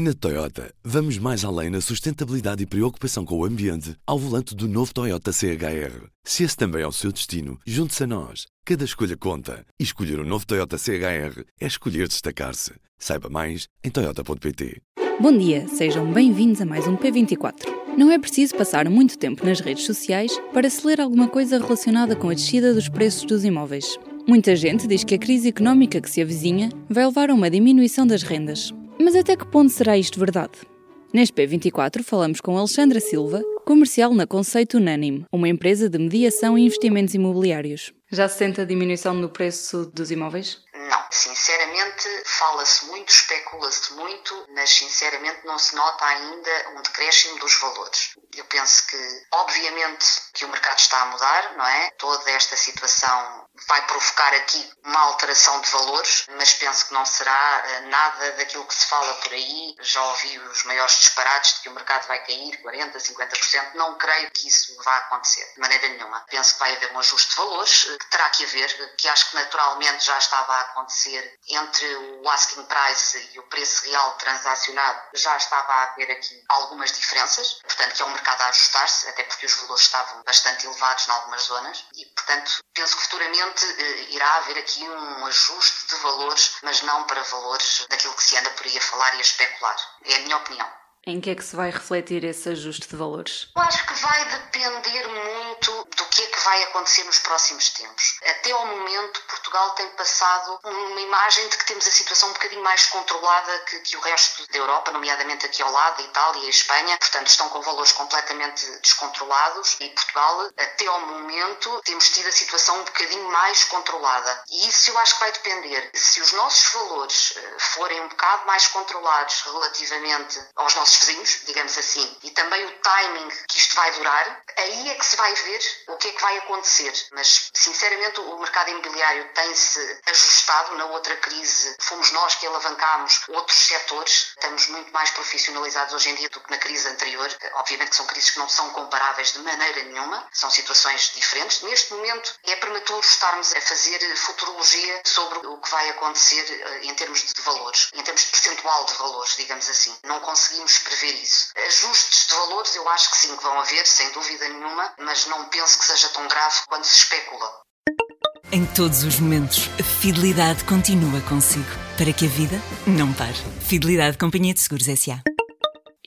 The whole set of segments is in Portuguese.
Na Toyota, vamos mais além na sustentabilidade e preocupação com o ambiente ao volante do novo Toyota CHR. Se esse também é o seu destino, junte-se a nós. Cada escolha conta. E escolher o um novo Toyota CHR é escolher destacar-se. Saiba mais em Toyota.pt. Bom dia, sejam bem-vindos a mais um P24. Não é preciso passar muito tempo nas redes sociais para se ler alguma coisa relacionada com a descida dos preços dos imóveis. Muita gente diz que a crise económica que se avizinha vai levar a uma diminuição das rendas. Mas até que ponto será isto verdade? Neste P24 falamos com Alexandra Silva, comercial na Conceito Unânime, uma empresa de mediação e investimentos imobiliários. Já se sente a diminuição no preço dos imóveis? Não, sinceramente fala-se muito, especula-se muito, mas sinceramente não se nota ainda um decréscimo dos valores. Eu penso que, obviamente, que o mercado está a mudar, não é? Toda esta situação vai provocar aqui uma alteração de valores, mas penso que não será eh, nada daquilo que se fala por aí. Já ouvi os maiores disparates de que o mercado vai cair 40%, 50%. Não creio que isso vá acontecer de maneira nenhuma. Penso que vai haver um ajuste de valores, eh, que terá que haver, que acho que naturalmente já estava a acontecer entre o asking price e o preço real transacionado. Já estava a haver aqui algumas diferenças, portanto, que é um mercado a ajustar-se, até porque os valores estavam bastante elevados em algumas zonas e, portanto, penso que futuramente eh, irá haver aqui um ajuste de valores, mas não para valores daquilo que se anda por aí a falar e a especular. É a minha opinião. Em que é que se vai refletir esse ajuste de valores? Eu acho que vai depender muito do que é que vai acontecer nos próximos tempos. Até ao momento, Portugal tem passado uma imagem de que temos a situação um bocadinho mais controlada que, que o resto da Europa, nomeadamente aqui ao lado, a Itália e a Espanha, portanto estão com valores completamente descontrolados e Portugal, até ao momento, temos tido a situação um bocadinho mais controlada. E isso eu acho que vai depender. Se os nossos valores eh, forem um bocado mais controlados relativamente aos nossos vizinhos, digamos assim, e também o timing que isto vai durar, aí é que se vai ver o que é que vai acontecer. Mas, sinceramente, o mercado imobiliário tem-se ajustado. Na outra crise, fomos nós que alavancámos outros setores. Estamos muito mais profissionalizados hoje em dia do que na crise anterior. Obviamente que são crises que não são comparáveis de maneira nenhuma, são situações diferentes. Neste momento, é prematuro estarmos a fazer futurologia sobre o que vai acontecer eh, em termos de valores, em termos de percentual de valores, digamos assim. Não conseguimos prever isso. Ajustes de valores, eu acho que sim, que vão haver, sem dúvida nenhuma, mas não penso que seja tão grave quanto se especula. Em todos os momentos, a fidelidade continua consigo, para que a vida não pare. Fidelidade Companhia de Seguros S.A.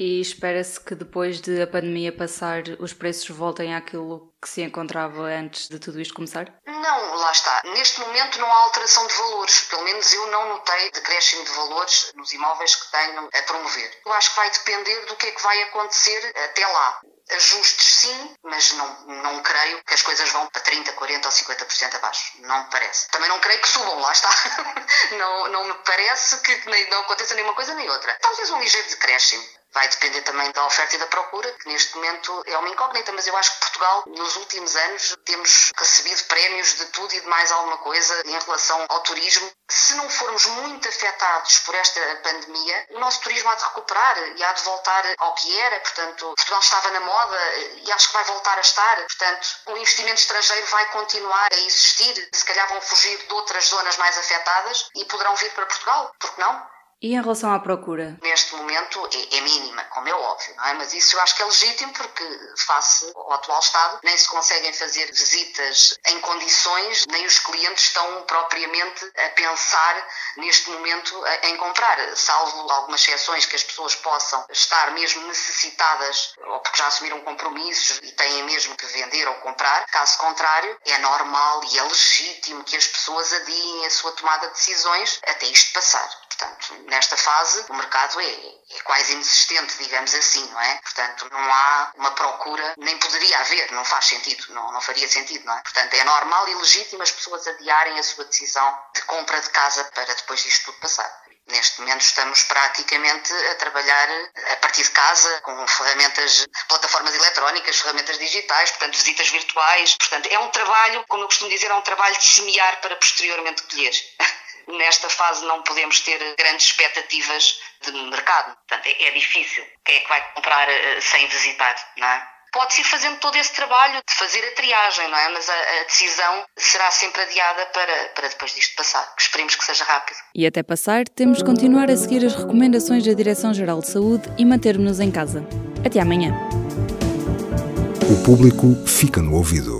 E espera-se que depois de a pandemia passar, os preços voltem àquilo que se encontrava antes de tudo isto começar? Não, lá está. Neste momento não há alteração de valores. Pelo menos eu não notei decréscimo de valores nos imóveis que tenho a promover. Eu acho que vai depender do que é que vai acontecer até lá. Ajustes sim, mas não, não creio que as coisas vão para 30, 40 ou 50% abaixo. Não me parece. Também não creio que subam, lá está. não, não me parece que não aconteça nenhuma coisa nem outra. Talvez um ligeiro decréscimo. Vai depender também da oferta e da procura, que neste momento é uma incógnita, mas eu acho que Portugal, nos últimos anos, temos recebido prémios de tudo e de mais alguma coisa em relação ao turismo. Se não formos muito afetados por esta pandemia, o nosso turismo há de recuperar e há de voltar ao que era. Portanto, Portugal estava na moda e acho que vai voltar a estar. Portanto, o investimento estrangeiro vai continuar a existir. Se calhar vão fugir de outras zonas mais afetadas e poderão vir para Portugal. Por que não? E em relação à procura? Neste momento é, é, mínima, como é óbvio, não é? Mas isso eu acho que é legítimo porque, face ao atual estado, nem se conseguem fazer visitas em condições, nem os clientes estão propriamente a pensar neste momento em comprar, salvo algumas exceções que as pessoas possam estar mesmo necessitadas ou porque já assumiram compromissos e têm mesmo que vender ou comprar. Caso contrário, é normal e é legítimo que as pessoas adiem a sua tomada de decisões até isto passar. Portanto, nesta fase, o mercado é, é, quase inexistente, digamos assim, não é? Portanto, não há uma procura, nem poderia haver, não faz sentido, não, não faria sentido, não é? Portanto, é normal e legítimo as pessoas adiarem a sua decisão de compra de casa para depois disto tudo passar. Neste momento estamos praticamente a trabalhar a partir de casa com ferramentas, plataformas eletrónicas, ferramentas digitais, portanto visitas virtuais. Portanto, é um trabalho, como eu costumo dizer, é um trabalho de semear para posteriormente colher. Nesta fase não podemos ter grandes expectativas de mercado. Portanto, é, é difícil. Quem é que vai comprar uh, sem visitar, não é? pode-se ir fazendo todo esse trabalho de fazer a triagem, não é? Mas a, a decisão será sempre adiada para, para depois disto passar, que esperemos que seja rápido. E até passar, temos de continuar a seguir as recomendações da Direção-Geral de Saúde e manter-nos em casa. Até amanhã. O público fica no ouvido.